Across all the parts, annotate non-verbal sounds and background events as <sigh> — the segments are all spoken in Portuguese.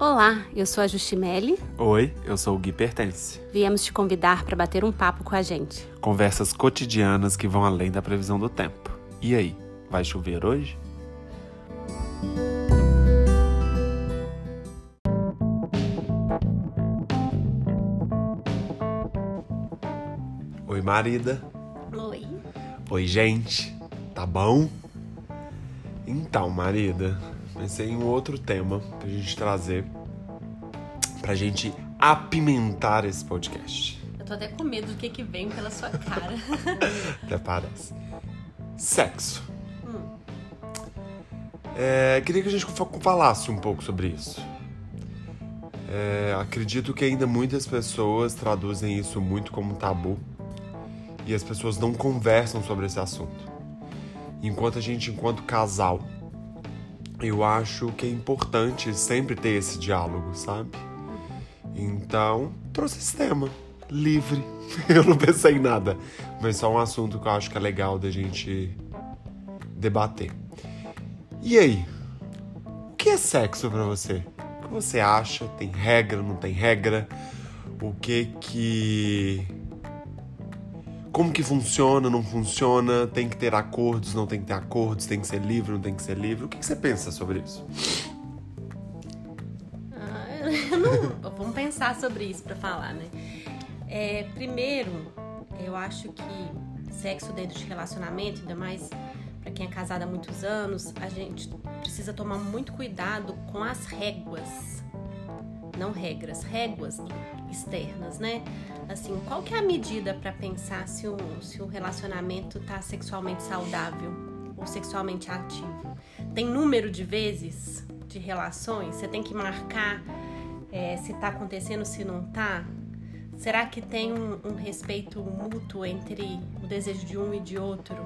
Olá, eu sou a Justimelli. Oi, eu sou o Gui Pertence. Viemos te convidar para bater um papo com a gente. Conversas cotidianas que vão além da previsão do tempo. E aí, vai chover hoje? Oi, marida. Oi. Oi, gente. Tá bom? Então, marida, pensei em um outro tema pra gente trazer, pra gente apimentar esse podcast. Eu tô até com medo do que que vem pela sua cara. <laughs> Até parece. Sexo. É, queria que a gente falasse um pouco sobre isso. É, acredito que ainda muitas pessoas traduzem isso muito como tabu e as pessoas não conversam sobre esse assunto. Enquanto a gente, enquanto casal, eu acho que é importante sempre ter esse diálogo, sabe? Então, trouxe esse tema. Livre. <laughs> Eu não pensei em nada. Mas só um assunto que eu acho que é legal da gente debater. E aí? O que é sexo pra você? O que você acha? Tem regra, não tem regra? O que que como que funciona, não funciona, tem que ter acordos, não tem que ter acordos, tem que ser livre, não tem que ser livre. O que, que você pensa sobre isso? Ah, <laughs> não- Vamos pensar sobre isso pra falar, né? É, primeiro, eu acho que sexo dentro de relacionamento, ainda mais pra quem é casado há muitos anos, a gente precisa tomar muito cuidado com as réguas. Não regras, réguas externas, né? Assim, qual que é a medida pra pensar se o, se o relacionamento tá sexualmente saudável ou sexualmente ativo? Tem número de vezes de relações? Você tem que marcar é, se tá acontecendo, se não tá? Será que tem um, um respeito mútuo entre o desejo de um e de outro?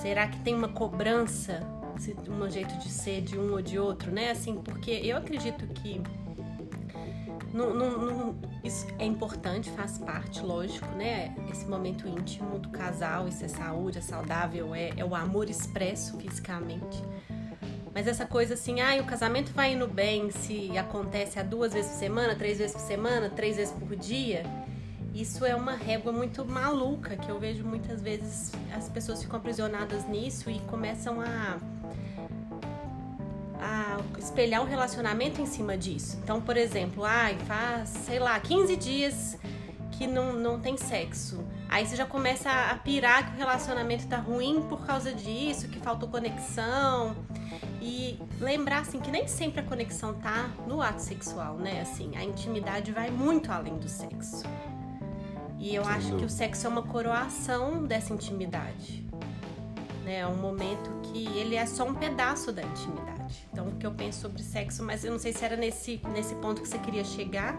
Será que tem uma cobrança, um jeito de ser de um ou de outro, né? Assim, porque eu acredito que isso é importante, faz parte, lógico, né? Esse momento íntimo do casal, isso é saúde, é saudável, é, é o amor expresso fisicamente. Mas essa coisa assim, ah, o casamento vai indo bem se acontece a duas vezes por semana, três vezes por semana, três vezes por dia. Isso é uma régua muito maluca que eu vejo muitas vezes as pessoas ficam aprisionadas nisso e começam a espelhar o relacionamento em cima disso. Então, por exemplo, ai, faz, sei lá, 15 dias que não, não tem sexo. Aí você já começa a pirar que o relacionamento tá ruim por causa disso, que faltou conexão. E lembrar assim que nem sempre a conexão tá no ato sexual, né? Assim, a intimidade vai muito além do sexo. E eu acho que o sexo é uma coroação dessa intimidade. Né? É um momento que ele é só um pedaço da intimidade. Então, o que eu penso sobre sexo, mas eu não sei se era nesse, nesse ponto que você queria chegar.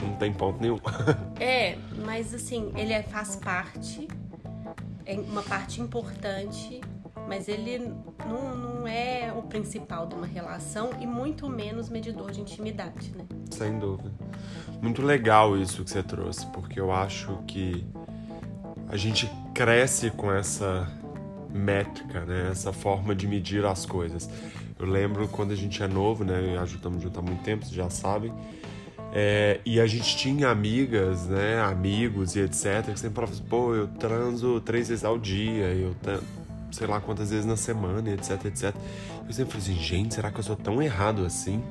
Não tem ponto nenhum. <laughs> É, mas assim, ele é- faz parte, é uma parte importante, mas ele não, não é o principal de uma relação e muito menos medidor de intimidade, né? Sem dúvida. Muito legal isso que você trouxe, porque eu acho que a gente cresce com essa métrica, né? Essa forma de medir as coisas. Eu lembro quando a gente é novo, né? Já juntos há muito tempo, vocês já sabem. É, e a gente tinha amigas, né? Amigos e etc. Que sempre falavam assim, pô, eu transo três vezes ao dia, eu sei lá quantas vezes na semana, etc, etc. Eu sempre falei assim, gente, será que eu sou tão errado assim?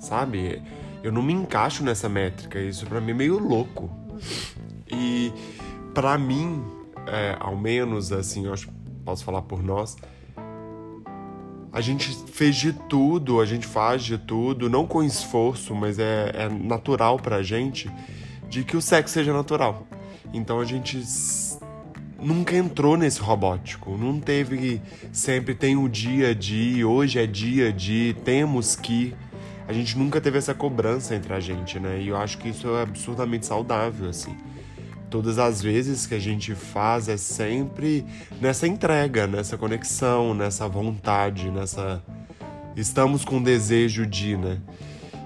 Sabe? Eu não me encaixo nessa métrica. Isso pra mim é meio louco. E pra mim, é, ao menos assim, eu acho posso falar por nós, a gente fez de tudo, a gente faz de tudo, não com esforço, mas é, é natural pra gente de que o sexo seja natural. Então a gente nunca entrou nesse robótico, não teve sempre tem o dia de, hoje é dia de, temos que. A gente nunca teve essa cobrança entre a gente, né? E eu acho que isso é absurdamente saudável, assim. Todas as vezes que a gente faz é sempre nessa entrega, nessa conexão, nessa vontade, nessa. Estamos com desejo de, né?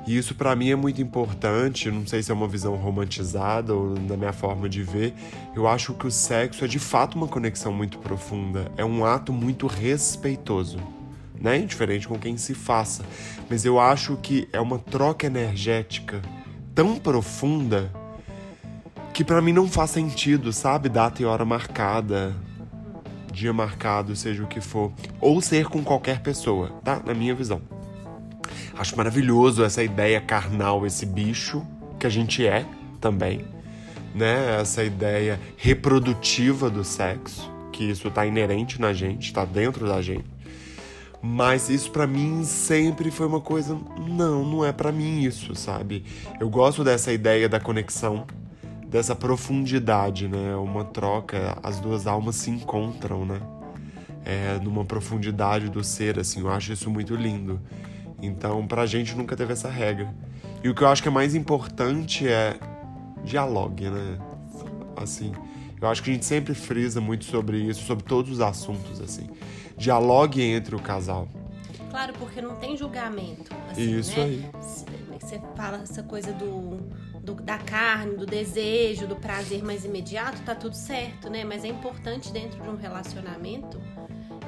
E isso pra mim é muito importante, não sei se é uma visão romantizada ou da minha forma de ver. Eu acho que o sexo é de fato uma conexão muito profunda, é um ato muito respeitoso. né? Indiferente com quem se faça. Mas eu acho que é uma troca energética tão profunda que para mim não faz sentido, sabe? Data e hora marcada, dia marcado, seja o que for, ou ser com qualquer pessoa, tá? Na minha visão. Acho maravilhoso essa ideia carnal, esse bicho que a gente é também, né? Essa ideia reprodutiva do sexo, que isso tá inerente na gente, tá dentro da gente. Mas isso para mim sempre foi uma coisa, não, não é para mim isso, sabe? Eu gosto dessa ideia da conexão, dessa profundidade, né? Uma troca, as duas almas se encontram, né? É, numa profundidade do ser, assim, eu acho isso muito lindo. Então, pra gente nunca teve essa regra. E o que eu acho que é mais importante é dialogue, né? Assim, eu acho que a gente sempre frisa muito sobre isso, sobre todos os assuntos, assim. Dialogue entre o casal. Claro, porque não tem julgamento. Assim, isso né? aí. Você fala essa coisa do, do, da carne, do desejo, do prazer mais imediato, tá tudo certo, né? Mas é importante dentro de um relacionamento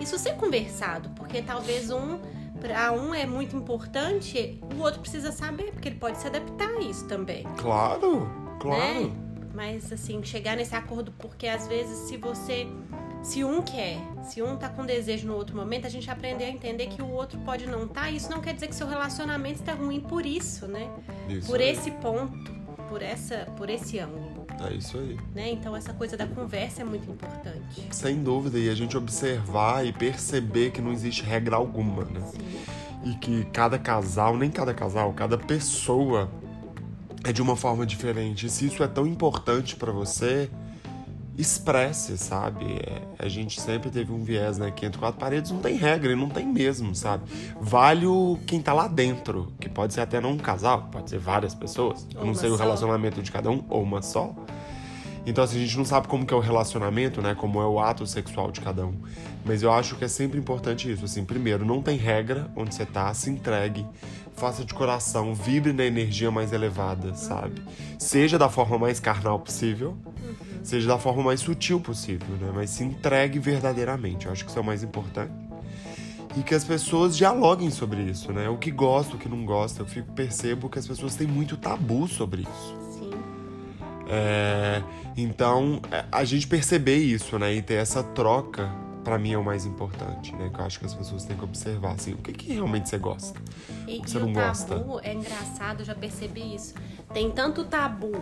isso ser conversado, porque talvez um para um é muito importante, o outro precisa saber, porque ele pode se adaptar a isso também. Claro, claro. Né? Mas assim, chegar nesse acordo, porque às vezes se você. Se um quer, se um tá com desejo no outro momento, a gente aprender a entender que o outro pode não tá. Isso não quer dizer que seu relacionamento está ruim por isso, né? Isso por esse ponto, por essa, por esse ângulo. É isso aí. Né? Então essa coisa da conversa é muito importante. Sem dúvida, e a gente observar e perceber que não existe regra alguma, né? Sim. E que cada casal, nem cada casal, cada pessoa é de uma forma diferente. E se isso é tão importante para você, expresse, sabe? É, a gente sempre teve um viés, né? Que entre quatro paredes não tem regra e não tem mesmo, sabe? Vale o quem tá lá dentro, que pode ser até não um casal, pode ser várias pessoas. Ou Eu não sei só. o relacionamento de cada um, ou uma só. Então, assim, a gente não sabe como que é o relacionamento, né? Como é o ato sexual de cada um. Mas eu acho que é sempre importante isso. Assim, primeiro, não tem regra onde você tá, se entregue, faça de coração, vibre na energia mais elevada, sabe? Seja da forma mais carnal possível, seja da forma mais sutil possível, né? Mas se entregue verdadeiramente. Eu acho que isso é o mais importante. E que as pessoas dialoguem sobre isso, né? O que gosta, o que não gosta. Eu fico, percebo que as pessoas têm muito tabu sobre isso. Sim. É, então, é, a gente perceber isso, né? E ter essa troca, para mim é o mais importante, né? Que eu acho que as pessoas têm que observar, assim, o que, que realmente você gosta. E, você e não o gosta. tabu é engraçado, eu já percebi isso. Tem tanto tabu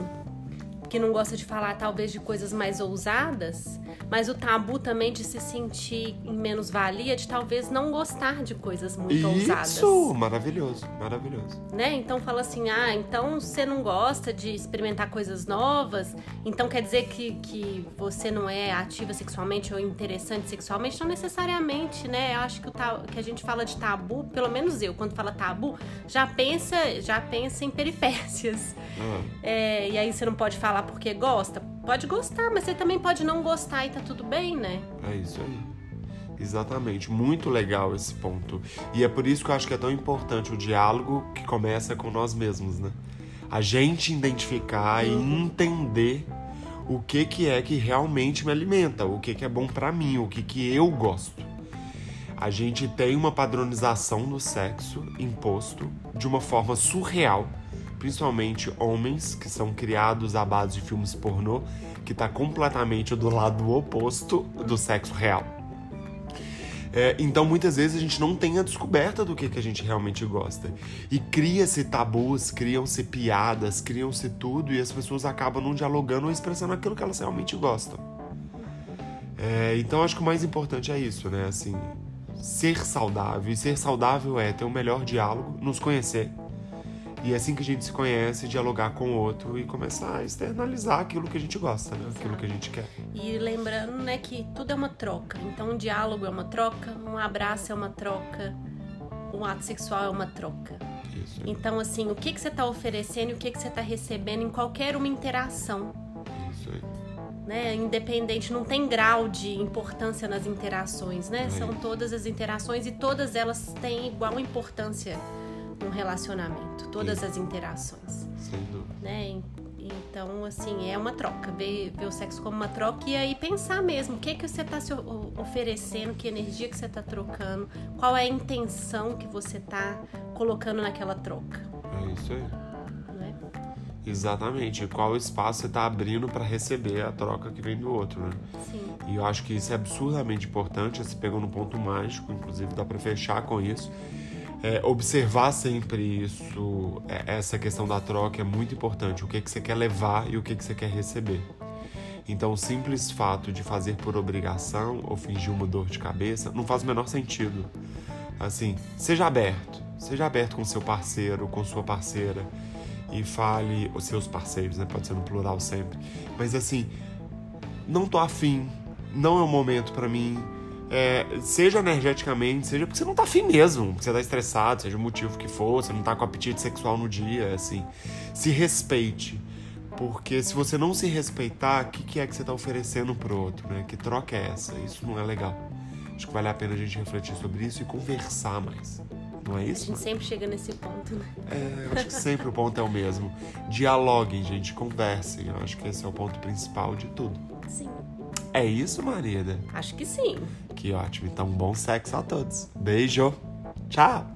que não gosta de falar talvez de coisas mais ousadas, mas o tabu também de se sentir em menos-valia, de talvez não gostar de coisas muito Isso, ousadas. Isso, maravilhoso, maravilhoso. Né? Então fala assim, ah, então você não gosta de experimentar coisas novas, então quer dizer que, que você não é ativa sexualmente ou interessante sexualmente? Não necessariamente, né? Eu acho que, o que a gente fala de tabu, pelo menos eu, quando fala tabu, já pensa, já pensa em peripécias. Hum. É, e aí você não pode falar porque gosta? Pode gostar, mas você também pode não gostar e tá tudo bem, né? É isso aí. Exatamente, muito legal esse ponto. E é por isso que eu acho que é tão importante o diálogo que começa com nós mesmos, né? A gente identificar uhum. e entender o que que é que realmente me alimenta, o que que é bom para mim, o que que eu gosto. A gente tem uma padronização do sexo imposto de uma forma surreal principalmente homens que são criados à base de filmes pornô, que está completamente do lado oposto do sexo real. É, então, muitas vezes a gente não tem a descoberta do que, que a gente realmente gosta. E cria-se tabus, criam-se piadas, criam-se tudo, e as pessoas acabam não dialogando ou expressando aquilo que elas realmente gostam. É, então, acho que o mais importante é isso, né? Assim, ser saudável. E ser saudável é ter o um melhor diálogo, nos conhecer, e é assim que a gente se conhece, dialogar com o outro e começar a externalizar aquilo que a gente gosta, né? Aquilo que a gente quer. E lembrando, né, que tudo é uma troca. Então, um diálogo é uma troca, um abraço é uma troca, um ato sexual é uma troca. Isso. Então, assim, o que, que você está oferecendo e o que, que você está recebendo em qualquer uma interação. Isso aí. Né? Independente, não tem grau de importância nas interações, né? É São todas as interações e todas elas têm igual importância um relacionamento, todas Sim. as interações. Sem dúvida. Né? Então, assim, é uma troca. Ver, ver o sexo como uma troca e aí pensar mesmo o que, que você está se oferecendo, que energia que você está trocando, qual é a intenção que você está colocando naquela troca. É isso aí. É? Exatamente. Qual espaço você está abrindo para receber a troca que vem do outro, né? Sim. E eu acho que isso é absurdamente importante. Você pegou no ponto mágico, inclusive dá para fechar com isso é, observar sempre isso, é, essa questão da troca é muito importante. O que, que você quer levar e o que, que você quer receber. Então, o simples fato de fazer por obrigação ou fingir uma dor de cabeça não faz o menor sentido. Assim, seja aberto. Seja aberto com seu parceiro, com sua parceira. E fale, os seus parceiros, né? Pode ser no plural sempre. Mas assim, não tô afim, não é o momento para mim é, seja energeticamente, seja porque você não tá afim mesmo, porque você tá estressado, seja o motivo que for, você não tá com apetite sexual no dia, assim. Se respeite. Porque se você não se respeitar, o que, que é que você tá oferecendo pro outro, né? Que troca é essa? Isso não é legal. Acho que vale a pena a gente refletir sobre isso e conversar mais. Não é isso? A gente sempre chega nesse ponto, né? É, eu acho que sempre o ponto é o mesmo. Dialoguem, gente, conversem. Eu acho que esse é o ponto principal de tudo. Sim. É isso, Marida? Acho que sim. Que ótimo. Então, bom sexo a todos. Beijo. Tchau.